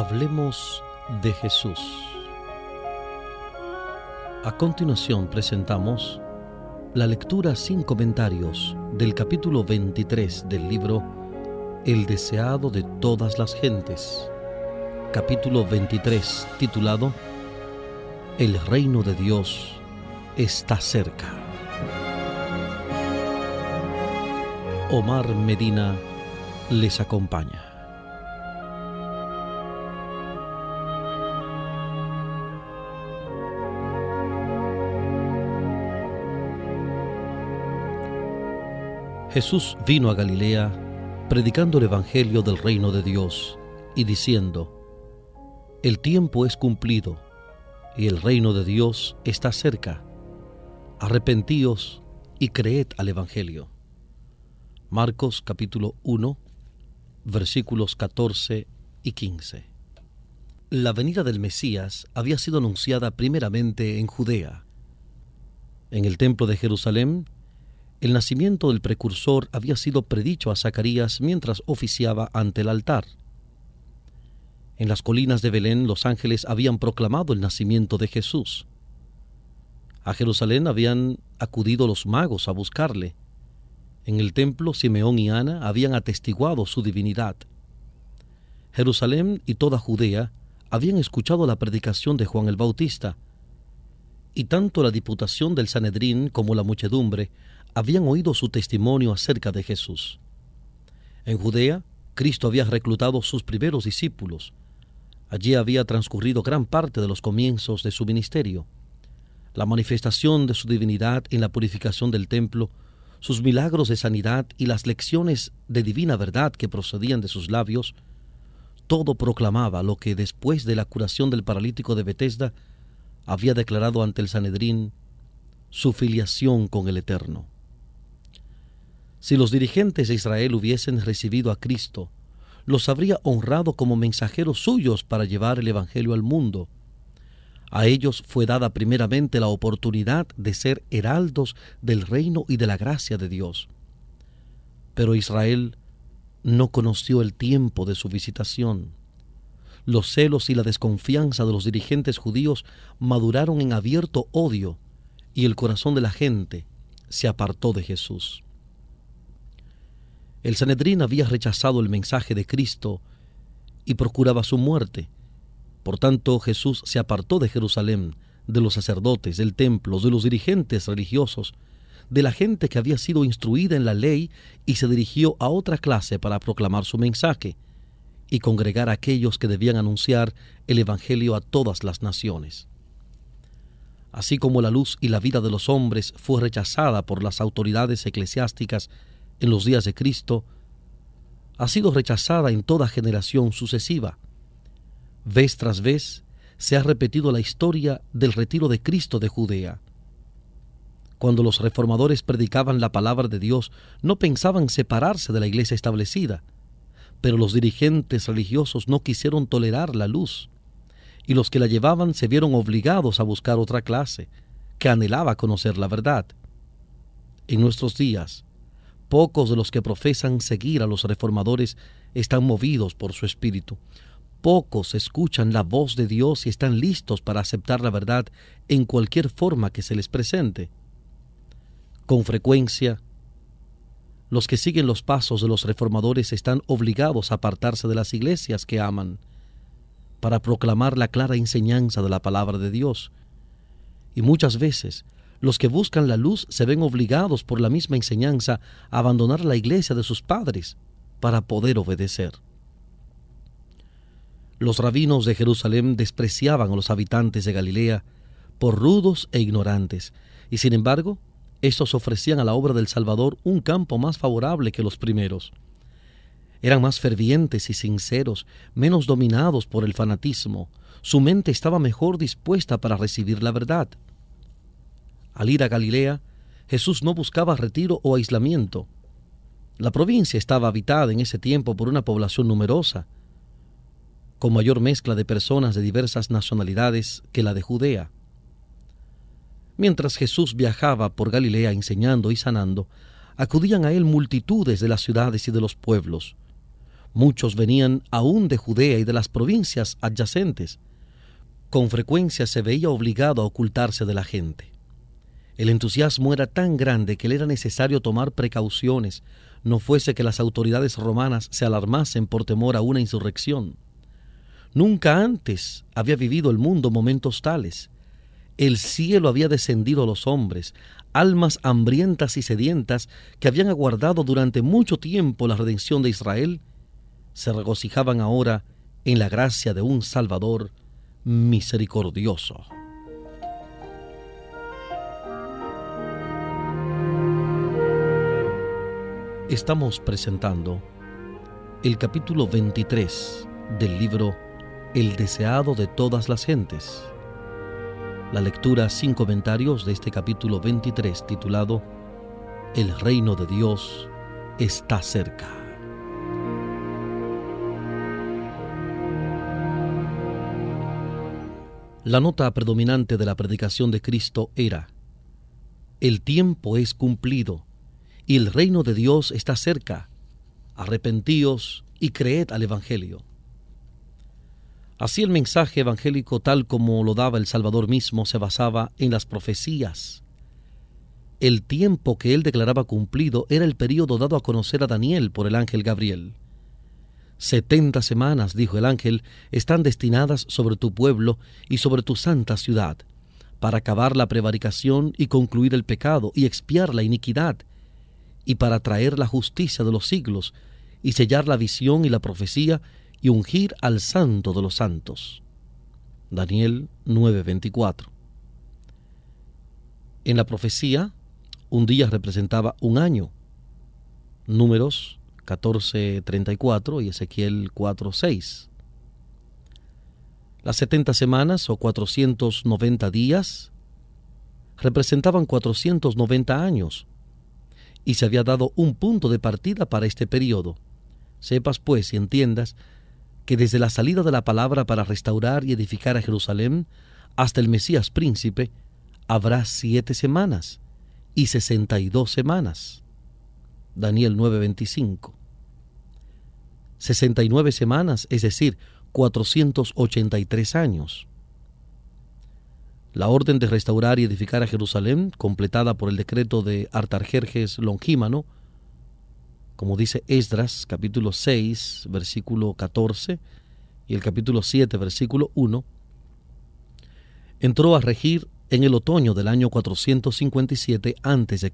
Hablemos de Jesús. A continuación presentamos la lectura sin comentarios del capítulo 23 del libro El deseado de todas las gentes. Capítulo 23 titulado El reino de Dios está cerca. Omar Medina les acompaña. Jesús vino a Galilea predicando el Evangelio del reino de Dios y diciendo, El tiempo es cumplido y el reino de Dios está cerca. Arrepentíos y creed al Evangelio. Marcos capítulo 1 versículos 14 y 15. La venida del Mesías había sido anunciada primeramente en Judea. En el templo de Jerusalén, el nacimiento del precursor había sido predicho a Zacarías mientras oficiaba ante el altar. En las colinas de Belén los ángeles habían proclamado el nacimiento de Jesús. A Jerusalén habían acudido los magos a buscarle. En el templo Simeón y Ana habían atestiguado su divinidad. Jerusalén y toda Judea habían escuchado la predicación de Juan el Bautista, y tanto la diputación del Sanedrín como la muchedumbre habían oído su testimonio acerca de Jesús. En Judea, Cristo había reclutado sus primeros discípulos. Allí había transcurrido gran parte de los comienzos de su ministerio. La manifestación de su divinidad en la purificación del templo, sus milagros de sanidad y las lecciones de divina verdad que procedían de sus labios, todo proclamaba lo que después de la curación del paralítico de Betesda había declarado ante el Sanedrín su filiación con el Eterno. Si los dirigentes de Israel hubiesen recibido a Cristo, los habría honrado como mensajeros suyos para llevar el Evangelio al mundo. A ellos fue dada primeramente la oportunidad de ser heraldos del reino y de la gracia de Dios. Pero Israel no conoció el tiempo de su visitación. Los celos y la desconfianza de los dirigentes judíos maduraron en abierto odio y el corazón de la gente se apartó de Jesús. El Sanedrín había rechazado el mensaje de Cristo y procuraba su muerte. Por tanto, Jesús se apartó de Jerusalén, de los sacerdotes, del templo, de los dirigentes religiosos, de la gente que había sido instruida en la ley y se dirigió a otra clase para proclamar su mensaje y congregar a aquellos que debían anunciar el Evangelio a todas las naciones. Así como la luz y la vida de los hombres fue rechazada por las autoridades eclesiásticas en los días de Cristo, ha sido rechazada en toda generación sucesiva. Vez tras vez se ha repetido la historia del retiro de Cristo de Judea. Cuando los reformadores predicaban la palabra de Dios, no pensaban separarse de la iglesia establecida, pero los dirigentes religiosos no quisieron tolerar la luz, y los que la llevaban se vieron obligados a buscar otra clase, que anhelaba conocer la verdad. En nuestros días, Pocos de los que profesan seguir a los reformadores están movidos por su espíritu. Pocos escuchan la voz de Dios y están listos para aceptar la verdad en cualquier forma que se les presente. Con frecuencia, los que siguen los pasos de los reformadores están obligados a apartarse de las iglesias que aman para proclamar la clara enseñanza de la palabra de Dios. Y muchas veces los que buscan la luz se ven obligados por la misma enseñanza a abandonar la iglesia de sus padres para poder obedecer. Los rabinos de Jerusalén despreciaban a los habitantes de Galilea por rudos e ignorantes, y sin embargo, estos ofrecían a la obra del Salvador un campo más favorable que los primeros. Eran más fervientes y sinceros, menos dominados por el fanatismo, su mente estaba mejor dispuesta para recibir la verdad. Al ir a Galilea, Jesús no buscaba retiro o aislamiento. La provincia estaba habitada en ese tiempo por una población numerosa, con mayor mezcla de personas de diversas nacionalidades que la de Judea. Mientras Jesús viajaba por Galilea enseñando y sanando, acudían a él multitudes de las ciudades y de los pueblos. Muchos venían aún de Judea y de las provincias adyacentes. Con frecuencia se veía obligado a ocultarse de la gente. El entusiasmo era tan grande que le era necesario tomar precauciones, no fuese que las autoridades romanas se alarmasen por temor a una insurrección. Nunca antes había vivido el mundo momentos tales. El cielo había descendido a los hombres, almas hambrientas y sedientas que habían aguardado durante mucho tiempo la redención de Israel, se regocijaban ahora en la gracia de un Salvador misericordioso. Estamos presentando el capítulo 23 del libro El deseado de todas las gentes. La lectura sin comentarios de este capítulo 23 titulado El reino de Dios está cerca. La nota predominante de la predicación de Cristo era, El tiempo es cumplido y el reino de Dios está cerca. Arrepentíos y creed al Evangelio. Así el mensaje evangélico tal como lo daba el Salvador mismo se basaba en las profecías. El tiempo que él declaraba cumplido era el período dado a conocer a Daniel por el ángel Gabriel. Setenta semanas, dijo el ángel, están destinadas sobre tu pueblo y sobre tu santa ciudad, para acabar la prevaricación y concluir el pecado y expiar la iniquidad y para traer la justicia de los siglos, y sellar la visión y la profecía, y ungir al santo de los santos. Daniel 9:24. En la profecía, un día representaba un año. Números 14:34 y Ezequiel 4:6. Las 70 semanas o 490 días representaban 490 años y se había dado un punto de partida para este periodo. Sepas pues y entiendas que desde la salida de la palabra para restaurar y edificar a Jerusalén hasta el Mesías príncipe habrá siete semanas y sesenta y dos semanas. Daniel 9:25. Sesenta y nueve semanas, es decir, 483 años. La orden de restaurar y edificar a Jerusalén, completada por el decreto de Artajerjes Longímano, como dice Esdras capítulo 6, versículo 14, y el capítulo 7, versículo 1, entró a regir en el otoño del año 457 a.C.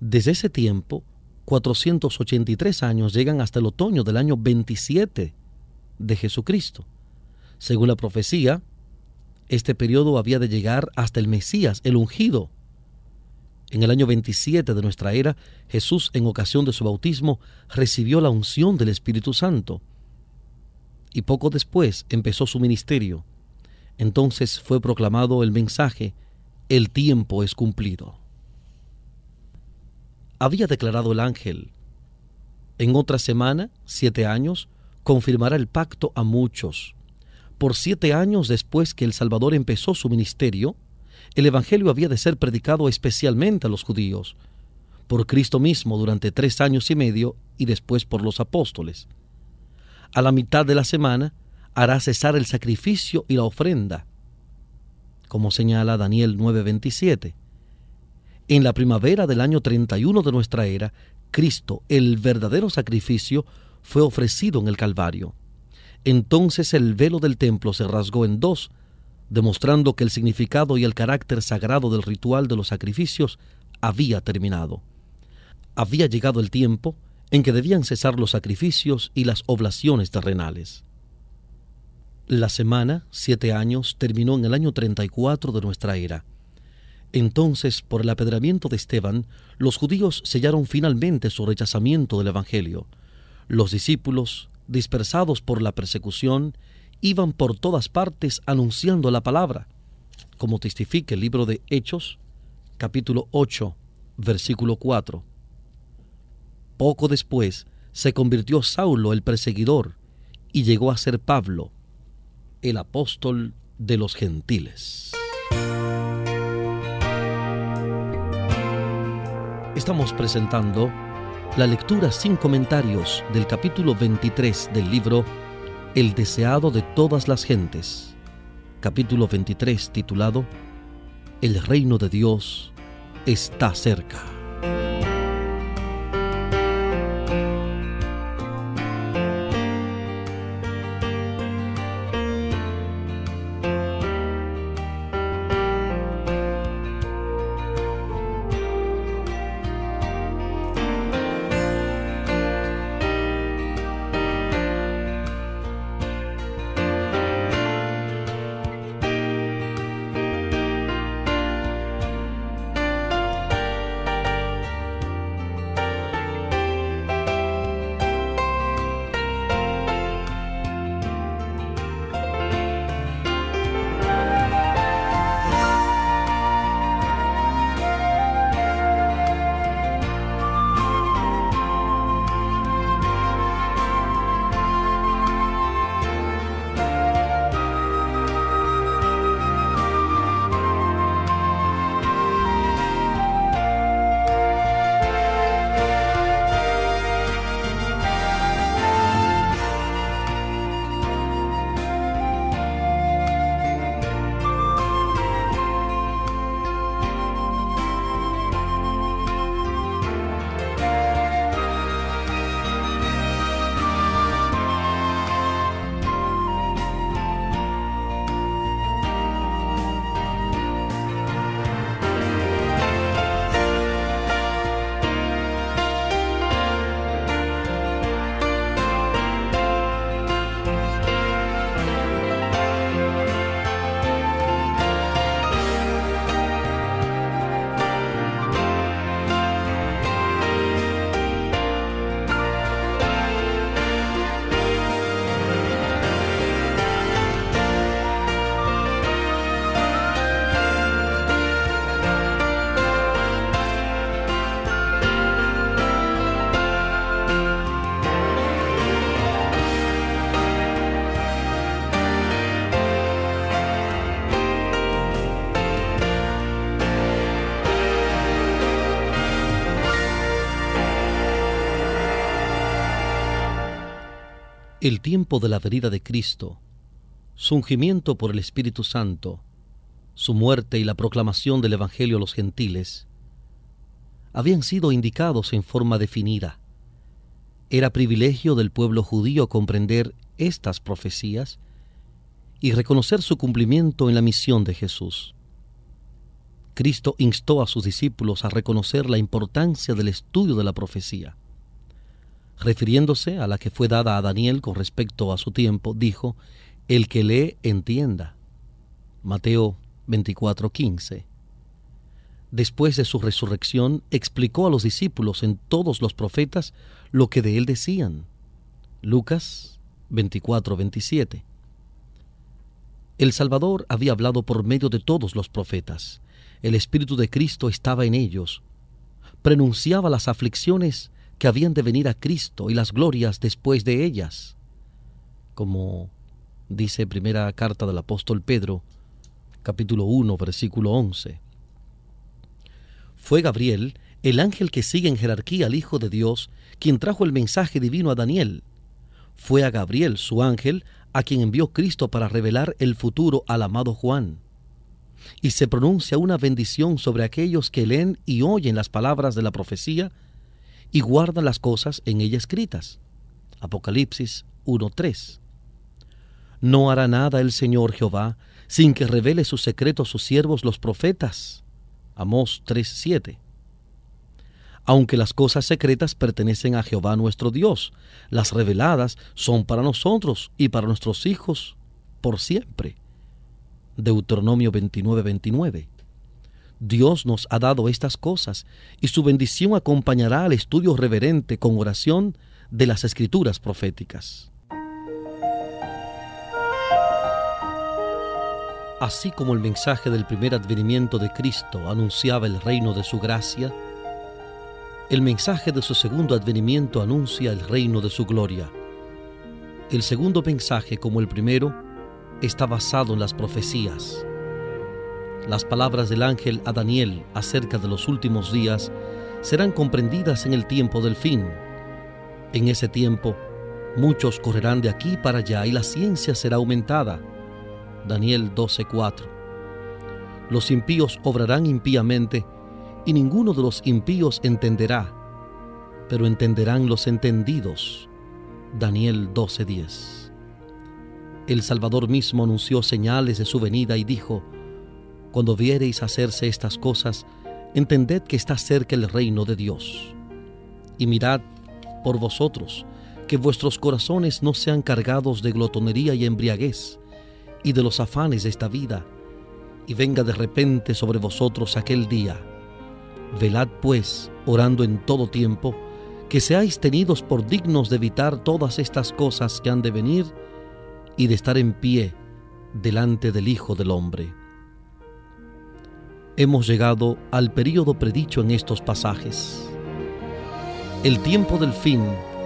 Desde ese tiempo, 483 años llegan hasta el otoño del año 27 de Jesucristo. Según la profecía, este periodo había de llegar hasta el Mesías, el ungido. En el año 27 de nuestra era, Jesús, en ocasión de su bautismo, recibió la unción del Espíritu Santo. Y poco después empezó su ministerio. Entonces fue proclamado el mensaje, el tiempo es cumplido. Había declarado el ángel, en otra semana, siete años, confirmará el pacto a muchos por siete años después que el Salvador empezó su ministerio, el Evangelio había de ser predicado especialmente a los judíos, por Cristo mismo durante tres años y medio y después por los apóstoles. A la mitad de la semana hará cesar el sacrificio y la ofrenda, como señala Daniel 9:27. En la primavera del año 31 de nuestra era, Cristo, el verdadero sacrificio, fue ofrecido en el Calvario. Entonces el velo del templo se rasgó en dos, demostrando que el significado y el carácter sagrado del ritual de los sacrificios había terminado. Había llegado el tiempo en que debían cesar los sacrificios y las oblaciones terrenales. La semana, siete años, terminó en el año 34 de nuestra era. Entonces, por el apedramiento de Esteban, los judíos sellaron finalmente su rechazamiento del Evangelio. Los discípulos, dispersados por la persecución, iban por todas partes anunciando la palabra, como testifica el libro de Hechos, capítulo 8, versículo 4. Poco después se convirtió Saulo el perseguidor y llegó a ser Pablo, el apóstol de los gentiles. Estamos presentando la lectura sin comentarios del capítulo 23 del libro El deseado de todas las gentes, capítulo 23 titulado El reino de Dios está cerca. El tiempo de la venida de Cristo, su ungimiento por el Espíritu Santo, su muerte y la proclamación del Evangelio a los gentiles, habían sido indicados en forma definida. Era privilegio del pueblo judío comprender estas profecías y reconocer su cumplimiento en la misión de Jesús. Cristo instó a sus discípulos a reconocer la importancia del estudio de la profecía refiriéndose a la que fue dada a Daniel con respecto a su tiempo, dijo, el que lee entienda. Mateo 24:15. Después de su resurrección, explicó a los discípulos en todos los profetas lo que de él decían. Lucas 24:27. El Salvador había hablado por medio de todos los profetas. El Espíritu de Cristo estaba en ellos. Prenunciaba las aflicciones que habían de venir a Cristo y las glorias después de ellas. Como dice primera carta del apóstol Pedro, capítulo 1, versículo 11. Fue Gabriel, el ángel que sigue en jerarquía al Hijo de Dios, quien trajo el mensaje divino a Daniel. Fue a Gabriel, su ángel, a quien envió Cristo para revelar el futuro al amado Juan. Y se pronuncia una bendición sobre aquellos que leen y oyen las palabras de la profecía y guardan las cosas en ella escritas. Apocalipsis 1.3. No hará nada el Señor Jehová sin que revele sus secretos a sus siervos los profetas. Amós 3.7. Aunque las cosas secretas pertenecen a Jehová nuestro Dios, las reveladas son para nosotros y para nuestros hijos por siempre. Deuteronomio 29.29. Dios nos ha dado estas cosas y su bendición acompañará al estudio reverente con oración de las escrituras proféticas. Así como el mensaje del primer advenimiento de Cristo anunciaba el reino de su gracia, el mensaje de su segundo advenimiento anuncia el reino de su gloria. El segundo mensaje, como el primero, está basado en las profecías las palabras del ángel a Daniel acerca de los últimos días serán comprendidas en el tiempo del fin. En ese tiempo, muchos correrán de aquí para allá y la ciencia será aumentada. Daniel 12:4. Los impíos obrarán impíamente y ninguno de los impíos entenderá, pero entenderán los entendidos. Daniel 12:10. El Salvador mismo anunció señales de su venida y dijo, Cuando viereis hacerse estas cosas, entended que está cerca el reino de Dios. Y mirad por vosotros, que vuestros corazones no sean cargados de glotonería y embriaguez, y de los afanes de esta vida, y venga de repente sobre vosotros aquel día. Velad pues, orando en todo tiempo, que seáis tenidos por dignos de evitar todas estas cosas que han de venir y de estar en pie delante del Hijo del Hombre. Hemos llegado al período predicho en estos pasajes. El tiempo del fin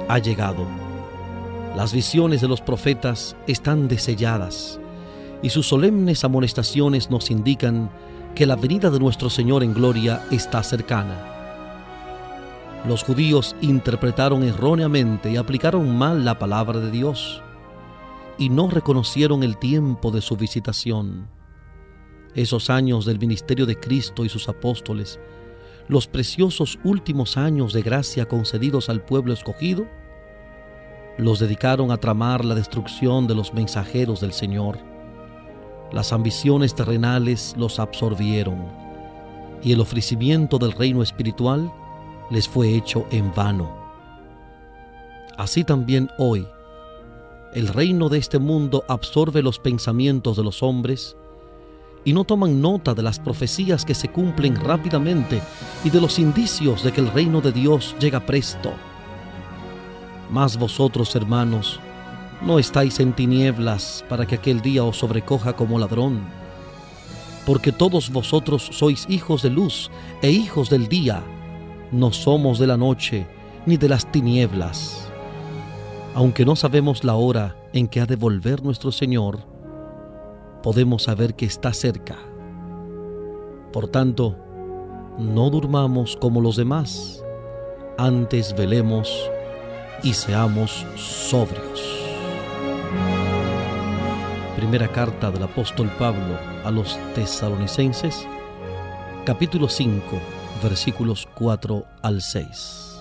ha llegado. Las visiones de los profetas están deselladas y sus solemnes amonestaciones nos indican que la venida de nuestro Señor en gloria está cercana. Los judíos interpretaron erróneamente y aplicaron mal la palabra de Dios y no reconocieron el tiempo de su visitación. Esos años del ministerio de Cristo y sus apóstoles, los preciosos últimos años de gracia concedidos al pueblo escogido, los dedicaron a tramar la destrucción de los mensajeros del Señor. Las ambiciones terrenales los absorbieron y el ofrecimiento del reino espiritual les fue hecho en vano. Así también hoy, el reino de este mundo absorbe los pensamientos de los hombres y no toman nota de las profecías que se cumplen rápidamente y de los indicios de que el reino de Dios llega presto. Mas vosotros, hermanos, no estáis en tinieblas para que aquel día os sobrecoja como ladrón, porque todos vosotros sois hijos de luz e hijos del día no somos de la noche ni de las tinieblas. Aunque no sabemos la hora en que ha de volver nuestro Señor, podemos saber que está cerca. Por tanto, no durmamos como los demás, antes velemos y seamos sobrios. Primera carta del apóstol Pablo a los tesalonicenses, capítulo 5 versículos 4 al 6.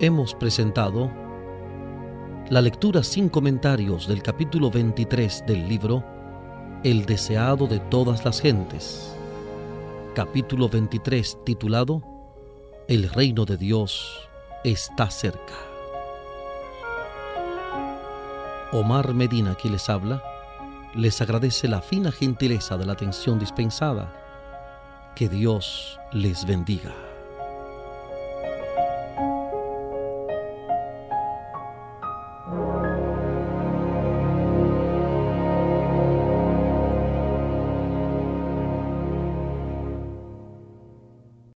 Hemos presentado la lectura sin comentarios del capítulo 23 del libro El deseado de todas las gentes, capítulo 23 titulado El reino de Dios está cerca. Omar Medina, que les habla, les agradece la fina gentileza de la atención dispensada. Que Dios les bendiga.